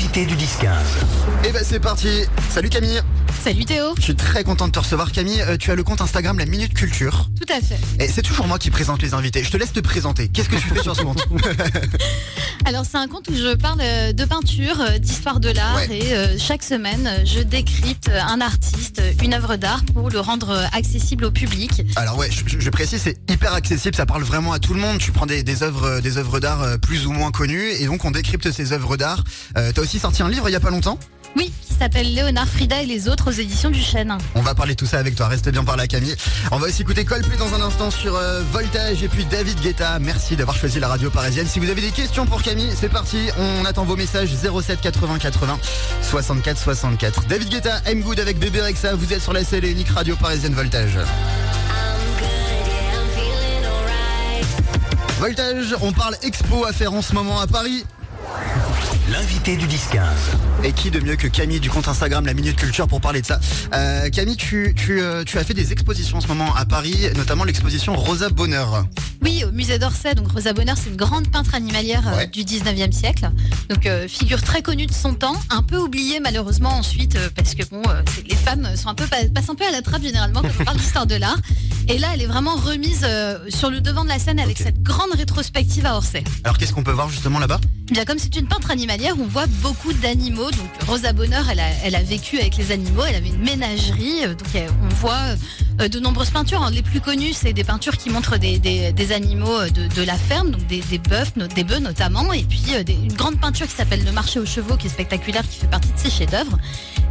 L'invité du 10-15. Et ben c'est parti. Salut Camille. Salut Théo. Je suis très content de te recevoir Camille. Euh, tu as le compte Instagram La Minute Culture. Tout à fait. Et c'est toujours moi qui présente les invités. Je te laisse te présenter. Qu'est-ce que tu fais sur ce compte Alors c'est un compte où je parle euh, de peinture, euh, d'histoire de l'art Ouais. et euh, chaque semaine je décrypte un artiste, une œuvre d'art pour le rendre accessible au public. Alors ouais, je, je précise, c'est hyper accessible, ça parle vraiment à tout le monde. Tu prends des, des œuvres, des œuvres d'art plus ou moins connues, et donc on décrypte ces œuvres d'art. Euh, T'as aussi sorti un livre il y a pas longtemps. Oui, qui s'appelle Léonard Frida et les autres aux éditions du Chêne. On va parler tout ça avec toi. Reste bien par là, Camille. On va aussi écouter Coldplay dans un instant sur euh, Voltage et puis David Guetta. Merci d'avoir choisi la radio parisienne. Si vous avez des questions pour Camille, c'est parti. On attend vos messages 07 80 80 64 64. David Guetta, I'm Good avec Bébé Rexa. Vous êtes sur la et unique radio parisienne Voltage. Voltage, on parle expo à faire en ce moment à Paris. L'invité du 10-15. Et qui de mieux que Camille du compte Instagram La Minute Culture pour parler de ça? Euh, Camille, tu, tu, euh, tu as fait des expositions en ce moment à Paris, notamment l'exposition Rosa Bonheur. Oui, au musée d'Orsay, donc Rosa Bonheur, c'est une grande peintre animalière euh, Ouais. du 19e siècle. Donc euh, figure très connue de son temps, un peu oubliée malheureusement ensuite euh, parce que bon, euh, c'est- les femmes sont un peu pa- passent un peu à la trappe généralement quand on parle d'histoire de l'art. Et là, elle est vraiment remise euh, sur le devant de la scène avec cette grande rétrospective à Orsay. Alors qu'est-ce qu'on peut voir justement là-bas? Eh Bien, comme c'est une peintre animalière, on voit beaucoup d'animaux. Donc, Rosa Bonheur, elle a, elle a vécu avec les animaux. Elle avait une ménagerie. euh, Donc, elle- on voit euh, de nombreuses peintures. Alors, les plus connues, c'est des peintures qui montrent des, des- des animaux euh, de, de la ferme, donc des, des bœufs, des bœufs notamment. Et puis, euh, une grande peinture qui s'appelle Le marché aux chevaux, qui est spectaculaire, qui fait partie de ses chefs-d'œuvre.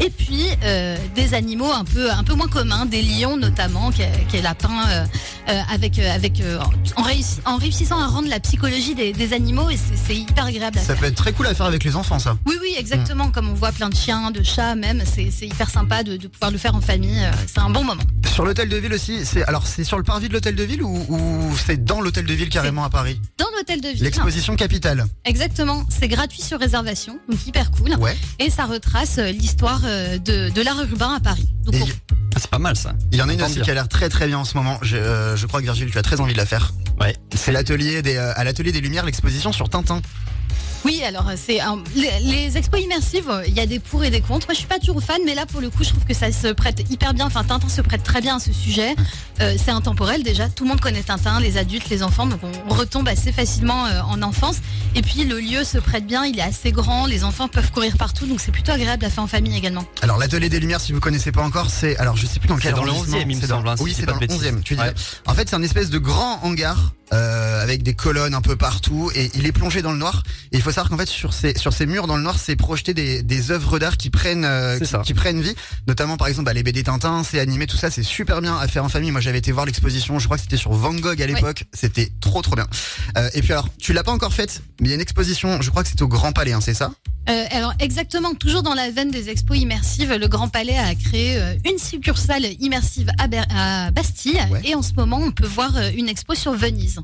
Et puis, euh, des animaux un peu, un peu moins communs, des lions notamment, qu'elle a peint euh, euh, avec, euh, avec, euh, en, réussi- en réussissant à rendre la psychologie des, des animaux. Et c'est- hyper agréable à Ça faire. peut être très cool à faire avec les enfants ça. Oui, oui, exactement. Comme on voit plein de chiens, de chats même, c'est hyper sympa de, de pouvoir le faire en famille. euh, C'est un bon moment. Sur l'hôtel de ville aussi, c'est alors c'est sur le parvis de l'hôtel de ville ou, ou c'est dans l'hôtel de ville carrément à Paris? Dans l'hôtel de ville. L'exposition capitale. Exactement. C'est gratuit sur réservation, donc hyper cool. Ouais. Et ça retrace euh, l'histoire euh, de, de l'art urbain à Paris. Donc Et on- Ah, c'est pas mal ça. il y en a une aussi qui a l'air très très bien en ce moment. Je, euh, je crois que Virgile, tu as très envie de la faire. Ouais. C'est l'atelier des euh, à l'atelier des Lumières l'exposition sur Tintin. Oui, alors euh, c'est un- les, les expos immersives, euh, il y a des pour et des contre. Moi, je suis pas toujours fan, mais là, pour le coup, je trouve que ça se prête hyper bien. Enfin, Tintin se prête très bien à ce sujet. Euh, c'est intemporel déjà. Tout le monde connaît Tintin, les adultes, les enfants, donc on retombe assez facilement euh, en enfance. Et puis le lieu se prête bien, il est assez grand, les enfants peuvent courir partout, donc c'est plutôt agréable à faire en famille également. Alors l'atelier des lumières, si vous connaissez pas encore, c'est alors je sais plus dans quel C'est dans le arrondissement, 11e, il me c'est dans- semble, hein, si oui, c'est dans le bêtises. 11e. Tu dis. Ouais. En fait, c'est un espèce de grand hangar euh, avec des colonnes un peu partout et il est plongé dans le noir. Et il faut savoir qu'en fait sur ces sur ces murs dans le noir, c'est projeté des, des œuvres d'art qui prennent euh, qui, ça. qui prennent vie. Notamment par exemple bah, les BD Tintin, c'est animé, tout ça, c'est super bien à faire en famille. Moi, j'avais été voir l'exposition, je crois que c'était sur Van Gogh à l'époque. C'était trop trop bien. Euh, et puis alors, tu l'as pas encore faite, mais il y a une exposition. Je crois que c'est au Grand Palais, hein, c'est ça? Euh, alors exactement, toujours dans la veine des expos immersives, le Grand Palais a créé euh, une succursale immersive à, Ber- à Bastille Ouais. et en ce moment on peut voir euh, une expo sur Venise.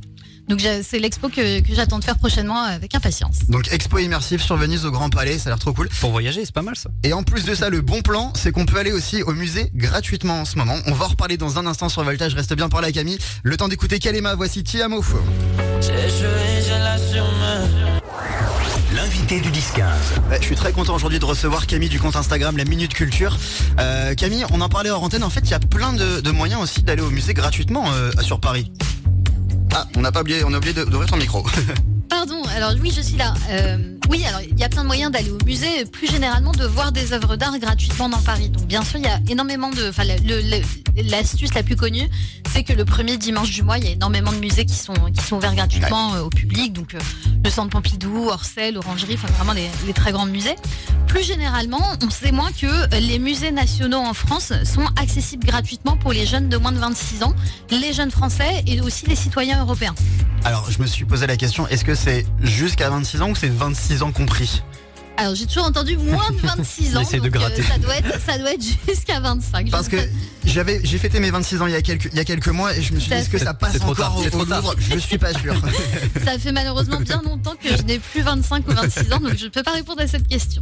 Donc c'est l'expo que, que j'attends de faire prochainement avec impatience. Donc expo immersive sur Venise au Grand Palais, ça a l'air trop cool. Pour voyager, c'est pas mal ça. Et en plus de ça, le bon plan, c'est qu'on peut aller aussi au musée gratuitement en ce moment. On va en reparler dans un instant sur Voltage. Reste bien par là, Camille. Le temps d'écouter Kalema. Voici Tiamo. L'invité du 10-15. Ouais, je suis très content aujourd'hui de recevoir Camille du compte Instagram La Minute Culture. Euh, Camille, on en parlait hors antenne. En fait, il y a plein de, de moyens aussi d'aller au musée gratuitement euh, sur Paris. Ah, on n'a pas oublié, on a oublié d'ouvrir ton micro. Pardon, alors oui je suis là. Euh, oui, alors il y a plein de moyens d'aller au musée, et plus généralement de voir des œuvres d'art gratuitement dans Paris. Donc bien sûr il y a énormément de... Enfin l'astuce la plus connue, c'est que le premier dimanche du mois, il y a énormément de musées qui sont, qui sont ouverts gratuitement euh, au public. Donc euh, le Centre Pompidou, Orsay, l'Orangerie, enfin vraiment les, les très grands musées. Plus généralement, on sait moins que euh, les musées nationaux en France sont accessibles gratuitement pour les jeunes de moins de 26 ans, les jeunes français et aussi les citoyens européens. Alors, je me suis posé la question, est-ce que c'est jusqu'à 26 ans ou c'est 26 ans compris Alors j'ai toujours entendu moins de 26 ans. Essaye de donc, euh, gratter. ça doit être, ça doit être jusqu'à 25. Parce que j'avais, j'ai fêté mes 26 ans il y a quelques, il y a quelques mois et je me suis dit, est-ce que ça passe C'est trop encore tard, au, c'est trop au. Louvre Je suis pas sûr. Ça fait malheureusement bien longtemps que je n'ai plus 25 ou 26 ans, donc je ne peux pas répondre à cette question.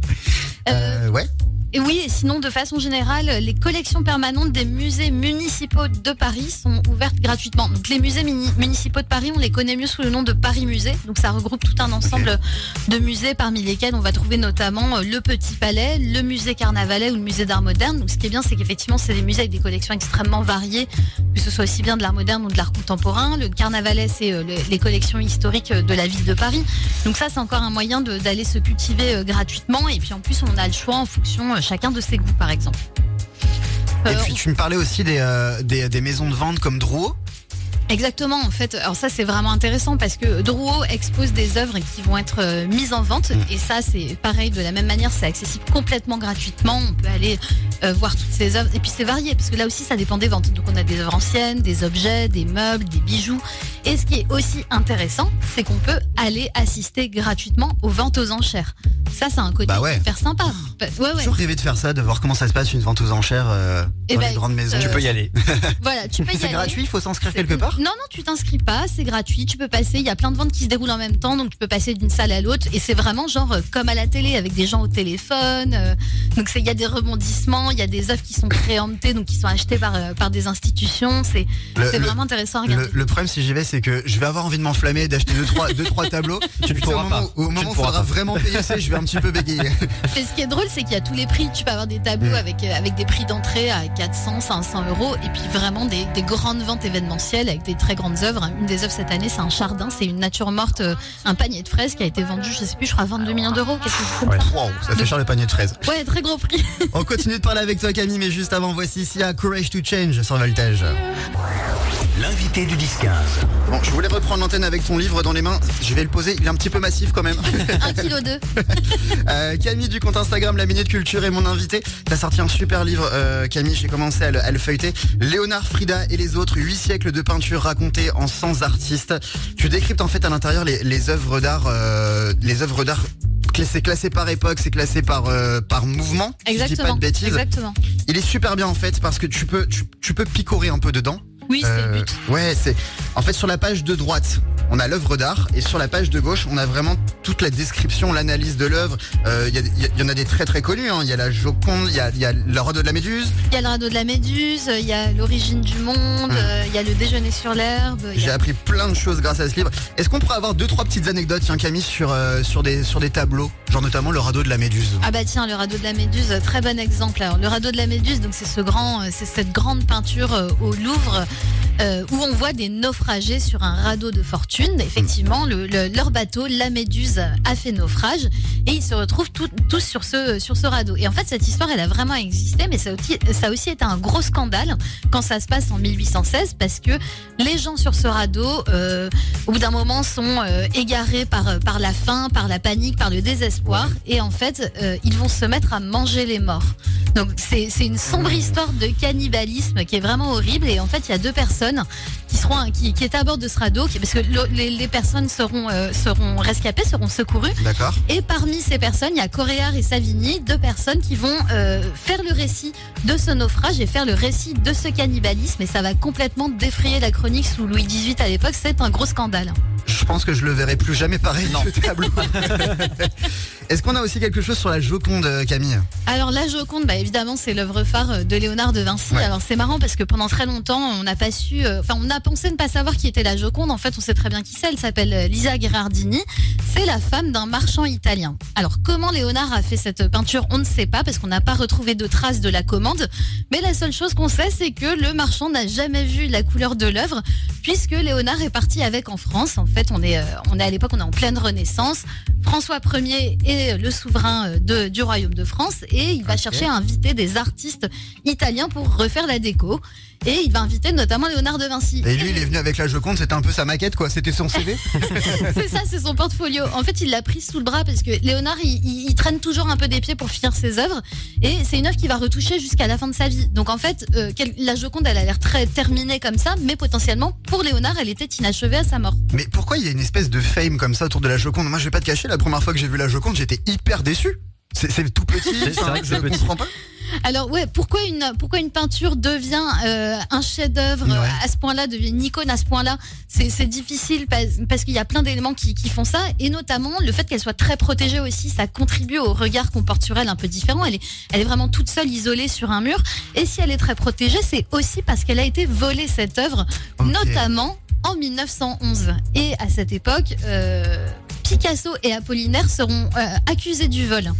Euh, Euh, ouais. Et oui, et sinon, de façon générale, les collections permanentes des musées municipaux de Paris sont ouvertes gratuitement. Donc, les musées municipaux de Paris, on les connaît mieux sous le nom de Paris Musée. Donc, ça regroupe tout un ensemble de musées parmi lesquels on va trouver notamment euh, le Petit Palais, le musée Carnavalet ou le musée d'art moderne. Donc, ce qui est bien, c'est qu'effectivement, c'est des musées avec des collections extrêmement variées, que ce soit aussi bien de l'art moderne ou de l'art contemporain. Le Carnavalet, c'est euh, le- les collections historiques euh, de la ville de Paris. Donc ça, c'est encore un moyen d'aller se cultiver gratuitement. Et puis en plus, on a le choix en fonction chacun de ses goûts, par exemple. Et Euh, puis tu me parlais aussi des, euh, des, des maisons de vente comme Drouot. Exactement, en fait. Alors ça, c'est vraiment intéressant parce que Drouot expose des œuvres qui vont être euh, mises en vente. Et ça, c'est pareil, de la même manière, c'est accessible complètement gratuitement. On peut aller euh, voir toutes ces œuvres. Et puis c'est varié parce que là aussi, ça dépend des ventes. Donc on a des œuvres anciennes, des objets, des meubles, des bijoux. Et ce qui est aussi intéressant, c'est qu'on peut aller assister gratuitement aux ventes aux enchères. Ça, c'est un côté Bah ouais. hyper sympa. Bah, Ouais, toujours rêvé de faire ça, de voir comment ça se passe une vente aux enchères euh, Eh dans ben, les grandes maisons. Tu peux y aller. Voilà, tu peux y C'est aller. gratuit, il faut s'inscrire C'est- quelque part Non, non, tu t'inscris pas, c'est gratuit, tu peux passer, il y a plein de ventes qui se déroulent en même temps, donc tu peux passer d'une salle à l'autre, et c'est vraiment genre euh, comme à la télé, avec des gens au téléphone, euh, donc c'est- il y a des rebondissements, il y a des œuvres qui sont préemptées, donc qui sont achetées par, euh, par des institutions, c'est vraiment intéressant à Le, regarder. le problème si j'y vais c'est que je vais avoir envie de m'enflammer d'acheter deux trois, deux, trois tableaux. Tu ne au pourras moment, pas. Au Tu moment ne où il faudra pas. vraiment payer ça, je vais un petit peu bégayer. Et ce qui est drôle, c'est qu'il y a tous les prix, tu peux avoir des tableaux Mm. avec, avec des prix d'entrée à 400, 500 euros, et puis vraiment des, des grandes ventes événementielles avec des très grandes œuvres. Une des œuvres cette année, c'est un chardin, c'est une nature morte, euh, un panier de fraises qui a été vendu, je sais plus, je crois 22 millions d'euros, ça. Wow, ça fait cher le panier de fraises. Ouais, très gros prix. On continue de parler avec toi Camille, mais juste avant, voici ici à Courage to Change sur Voltage. L'invité du 10-15. Bon, je voulais reprendre l'antenne avec ton livre dans les mains. Je vais le poser, il est un petit peu massif quand même. 1 kg 2. Euh, Camille du compte Instagram La Minute Culture est mon invité. T'as sorti un super livre, euh, Camille. J'ai commencé à le, à le feuilleter. Léonard, Frida et les autres, 8 siècles de peinture racontée en 100 artistes. Tu décryptes en fait à l'intérieur les, les œuvres d'art, euh, les œuvres d'art. cla- C'est classé par époque, c'est classé par euh, par mouvement. si je dis pas Exactement. de bêtises. Exactement. Il est super bien en fait parce que tu peux tu, tu peux picorer un peu dedans. Oui, c'est Euh, le but. Ouais, c'est en fait sur la page de droite, on a l'œuvre d'art et sur la page de gauche, on a vraiment toute la description, l'analyse de l'œuvre. Euh, Il y, en a des très très connus. hein. Il y a la Joconde, il y a, il y a le radeau de la Méduse. Il y a le radeau de la Méduse, il y a l'origine du monde, Mm. euh, il y a le déjeuner sur l'herbe. J'ai a- appris plein de choses grâce à ce livre. Est-ce qu'on pourrait avoir deux trois petites anecdotes, tiens Camille, sur euh, sur des sur des tableaux, genre notamment le radeau de la Méduse? Ah bah tiens, le radeau de la Méduse, très bon exemple. Alors, le radeau de la Méduse, donc c'est ce grand, c'est cette grande peinture au Louvre euh, où on voit des naufragés sur un radeau de fortune. Effectivement, le- le- leur bateau, la Méduse, a fait naufrage et ils se retrouvent tous sur ce radeau. Et en fait, cette histoire, elle a vraiment existé, mais ça a aussi, ça a aussi été un gros scandale quand ça se passe en 1816 parce que les gens sur ce radeau, euh, au bout d'un moment, sont euh, égarés par, la faim, par la panique, par le désespoir. Et en fait, ils vont se mettre à manger les morts. Donc c'est une sombre histoire de cannibalisme qui est vraiment horrible. Et en fait, il y a deux personnes qui seront qui, qui étaient à bord de ce radeau, qui- parce que le- les, les personnes seront euh, seront rescapées, seront secourues. D'accord. Et parmi ces personnes, il y a Coréard et Savigny, deux personnes qui vont euh, faire le récit de ce naufrage et faire le récit de ce cannibalisme. Et ça va complètement défrayer la chronique sous Louis XVIII à l'époque. C'est un gros scandale. Je pense que je le verrai plus jamais pareil Non. ce tableau. Est-ce qu'on a aussi quelque chose sur la Joconde, euh, Camille? Alors la Joconde, bah, évidemment, c'est l'œuvre phare de Léonard de Vinci. Ouais. Alors c'est marrant parce que pendant très longtemps, on n'a pas su, euh, enfin on a pensé ne pas savoir qui était la Joconde. En fait, on sait très bien qui c'est. Elle s'appelle euh, Lisa Gherardini. C'est la femme d'un marchand italien. Alors comment Léonard a fait cette peinture, on ne sait pas parce qu'on n'a pas retrouvé de traces de la commande. Mais la seule chose qu'on sait, c'est que le marchand n'a jamais vu la couleur de l'œuvre puisque Léonard est parti avec en France. En fait, on est, euh, on est à l'époque, on est en pleine Renaissance. François Ier est le souverain de, du royaume de France et il va chercher à inviter des artistes italiens pour refaire la déco. Et il va inviter notamment Léonard de Vinci. Et lui, il est venu avec la Joconde, c'était un peu sa maquette, quoi. C'était son CV. c'est ça, c'est son portfolio. En fait, il l'a pris sous le bras parce que Léonard, il, il- il traîne toujours un peu des pieds pour finir ses œuvres. Et c'est une œuvre qui va retoucher jusqu'à la fin de sa vie. Donc en fait, euh, quel- la Joconde, elle a l'air très terminée comme ça, mais potentiellement, pour Léonard, elle était inachevée à sa mort. Mais pourquoi il y a une espèce de fame comme ça autour de la Joconde? Moi, je vais pas te cacher, la première fois que j'ai vu la Joconde, j'étais hyper déçu. C'est c'est tout petit. Que je petit. comprends pas. Alors ouais, pourquoi une pourquoi une peinture devient euh, un chef-d'œuvre Ouais. à ce point-là, devient une icône à ce point-là? C'est difficile parce, parce qu'il y a plein d'éléments qui, qui font ça et notamment le fait qu'elle soit très protégée aussi, ça contribue au regard qu'on porte sur elle un peu différent. Elle est elle est vraiment toute seule, isolée sur un mur. Et si elle est très protégée, c'est aussi parce qu'elle a été volée cette œuvre, notamment en 1911. Et à cette époque, euh, Picasso et Apollinaire seront euh, accusés du vol.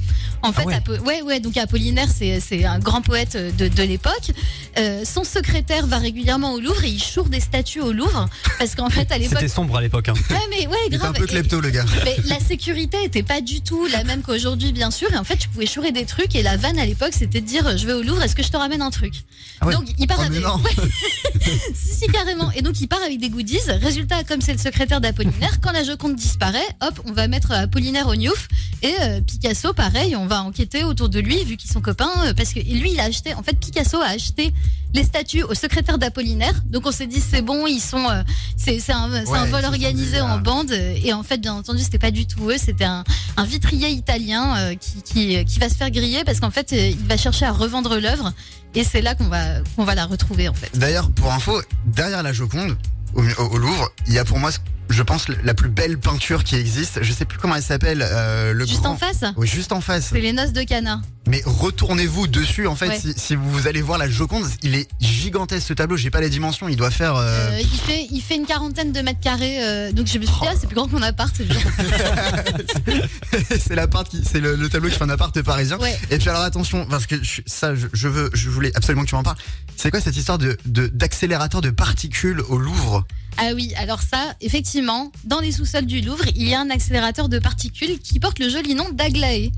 En fait, Ah ouais. Apo- ouais, ouais, donc Apollinaire, c'est c'est un grand poète de, de l'époque. Euh, son secrétaire va régulièrement au Louvre et il choure des statues au Louvre parce qu'en fait, à l'époque. C'était sombre à l'époque. hein. Ouais, mais ouais, Il est un grave. peu Et- klepto, le gars. mais la sécurité était pas du tout la même qu'aujourd'hui, bien sûr. Et en fait, tu pouvais chourer des trucs. Et la vanne à l'époque, c'était de dire Je vais au Louvre, est-ce que je te ramène un truc Ah ouais. Donc, il part Oh, avec. si, si, carrément. Et donc, il part avec des goodies. Résultat, comme c'est le secrétaire d'Apollinaire, quand la Joconde disparaît, hop, on va mettre Apollinaire au Newf. Et euh, Picasso, pareil, on va enquêter autour de lui, vu qu'ils sont copains. euh, parce que lui, il a acheté. En fait, Picasso a acheté les statues au secrétaire d'Apollinaire. Donc, on s'est dit C'est bon, ils sont. euh, c'est un, Ouais, vol organisé en ah. bande. Et en fait, bien entendu, c'était pas du tout eux. C'était un, un vitrier italien euh, qui, qui, qui va se faire griller parce qu'en fait, il va chercher à revendre l'œuvre. Et c'est là qu'on va, qu'on va la retrouver, en fait. D'ailleurs, pour info, derrière la Joconde, au, Louvre, il y a pour moi, je pense, la plus belle peinture qui existe. Je sais plus comment elle s'appelle. euh, le Juste grand- en face, Oui, juste en face. c'est les noces de Cana. Mais retournez-vous dessus, en fait, Ouais. si, si vous allez voir la Joconde, il est gigantesque ce tableau. J'ai pas les dimensions. Il doit faire. euh, Euh, il, fait, il fait une quarantaine de mètres carrés. donc je me suis dit, ah, c'est plus grand qu'on appart. c'est c'est l'appart qui, c'est le, le tableau qui fait un appart parisien. Ouais. Et puis alors attention, parce que je- ça, je, je veux, je voulais absolument que tu m'en parles. C'est quoi cette histoire de de- d'accélérateur de, particules au Louvre? Ah oui, alors ça, effectivement, dans les sous-sols du Louvre, il y a un accélérateur de particules qui porte le joli nom d'Aglaé.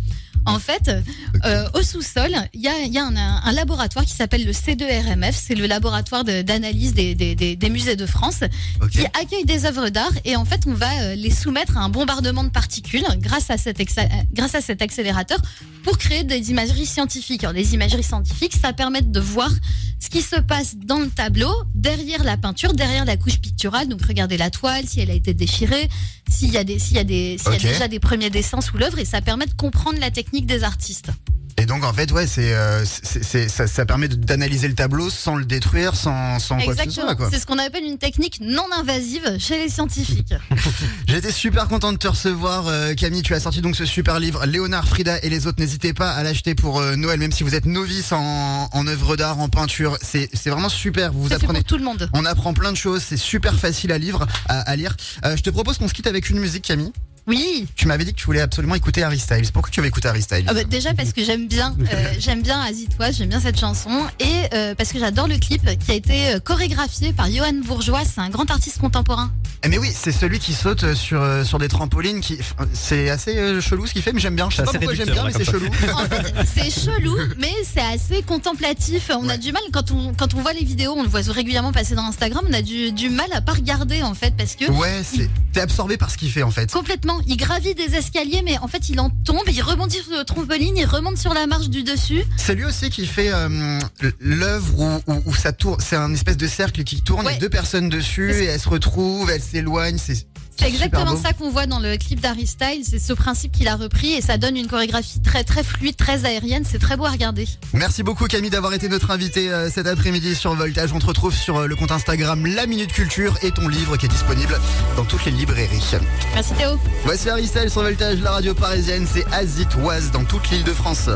En fait, euh, au sous-sol, il y a, il y a un, un laboratoire qui s'appelle le C2RMF, c'est le laboratoire de- d'analyse des, des- des- des musées de France, qui accueille des œuvres d'art. Et en fait, on va euh, les soumettre à un bombardement de particules grâce à cet, euh, grâce à cet accélérateur pour créer des imageries scientifiques. Alors, les imageries scientifiques, ça permet de voir ce qui se passe dans le tableau, derrière la peinture, derrière la couche picturale. Donc, regardez la toile, si elle a été déchirée, s'il y a, des, s'il y a, des, s'il y a déjà des premiers dessins sous l'œuvre, et ça permet de comprendre la technique des artistes. Et donc en fait, ouais, c'est, euh, c'est, ça, ça permet d'analyser le tableau sans le détruire, sans, sans quoi que ce soit. Exactement. Quoi. C'est ce qu'on appelle une technique non invasive chez les scientifiques. J'étais super content de te recevoir, euh, Camille. Tu as sorti donc ce super livre, Léonard, Frida et les autres. N'hésitez pas à l'acheter pour euh, Noël, même si vous êtes novice en, en œuvre d'art, en peinture. C'est, c'est vraiment super. Vous apprenez pour tout le monde. On apprend plein de choses, c'est super facile à, lire, à, à lire. Euh, je te propose qu'on se quitte avec une musique, Camille. Oui. Tu m'avais dit que tu voulais absolument écouter Harry Styles. Pourquoi tu veux écouter Harry Styles Ah bah, déjà parce que j'aime bien, euh, j'aime bien Azitoise, j'aime bien cette chanson et euh, parce que j'adore le clip qui a été euh, chorégraphié par Johan Bourgeois, c'est un grand artiste contemporain. Eh Mais oui, c'est celui qui saute sur, sur des trampolines. Qui, c'est assez chelou ce qu'il fait, mais j'aime bien. Je sais pas pourquoi j'aime bien, mais c'est chelou. En fait, c'est chelou, mais c'est assez contemplatif. On a du mal quand on quand on voit les vidéos, on le voit régulièrement passer dans Instagram, on a du, du mal à pas regarder en fait parce que Ouais, c'est, t'es absorbé par ce qu'il fait en fait. complètement, il gravit des escaliers, mais en fait il en tombe, il rebondit sur le trampoline, il remonte sur la marche du dessus. C'est lui aussi qui fait euh, l'œuvre où, où, où ça tourne. C'est un espèce de cercle qui tourne. Il y Ouais. a deux personnes dessus et elles se retrouvent, elles s'éloignent. C'est C'est exactement ça qu'on voit dans le clip d'Harry Styles. C'est ce principe qu'il a repris et ça donne une chorégraphie très très fluide, très aérienne. C'est très beau à regarder. Merci beaucoup Camille d'avoir été notre invité euh, cet après-midi sur Voltage. On te retrouve sur euh, le compte Instagram La Minute Culture et ton livre qui est disponible dans toutes les librairies. Merci Théo. Voici Harry Styles sur Voltage, la radio parisienne. C'est Azitoise dans toute l'île de France.